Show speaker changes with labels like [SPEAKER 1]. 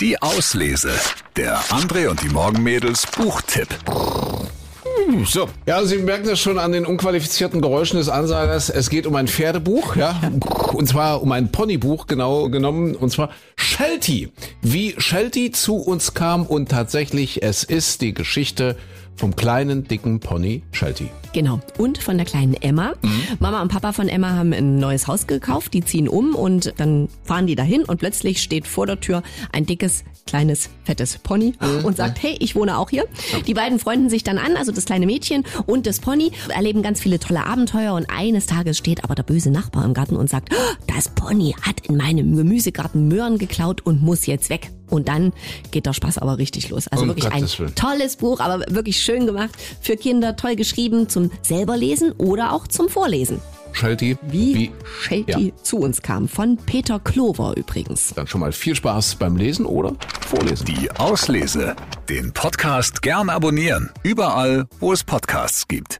[SPEAKER 1] Die Auslese. Der André und die Morgenmädels Buchtipp.
[SPEAKER 2] So, ja, Sie merken das schon an den unqualifizierten Geräuschen des Ansagers. Es geht um ein Pferdebuch, ja, und zwar um ein Ponybuch genau genommen, und zwar Shelty. Wie Shelty zu uns kam und tatsächlich es ist die Geschichte vom kleinen, dicken Pony Shelty.
[SPEAKER 3] Genau. Und von der kleinen Emma. Mama und Papa von Emma haben ein neues Haus gekauft, die ziehen um und dann fahren die dahin und plötzlich steht vor der Tür ein dickes, kleines, fettes Pony und sagt, hey, ich wohne auch hier. Die beiden freunden sich dann an, also das kleine Mädchen und das Pony, erleben ganz viele tolle Abenteuer und eines Tages steht aber der böse Nachbar im Garten und sagt, "Oh, das Pony hat in meinem Gemüsegarten Möhren geklaut und muss jetzt weg. Und dann geht der Spaß aber richtig los. Also
[SPEAKER 2] Um
[SPEAKER 3] wirklich
[SPEAKER 2] Gottes
[SPEAKER 3] ein
[SPEAKER 2] Willen.
[SPEAKER 3] tolles Buch, aber wirklich schön gemacht. Für Kinder toll geschrieben zum selber lesen oder auch zum Vorlesen.
[SPEAKER 2] Shelty,
[SPEAKER 3] Wie, Shelty
[SPEAKER 2] Ja.
[SPEAKER 3] zu uns kam. Von Peter Klover übrigens.
[SPEAKER 2] Dann schon mal viel Spaß beim Lesen oder Vorlesen.
[SPEAKER 1] Die Auslese. Den Podcast gern abonnieren. Überall, wo es Podcasts gibt.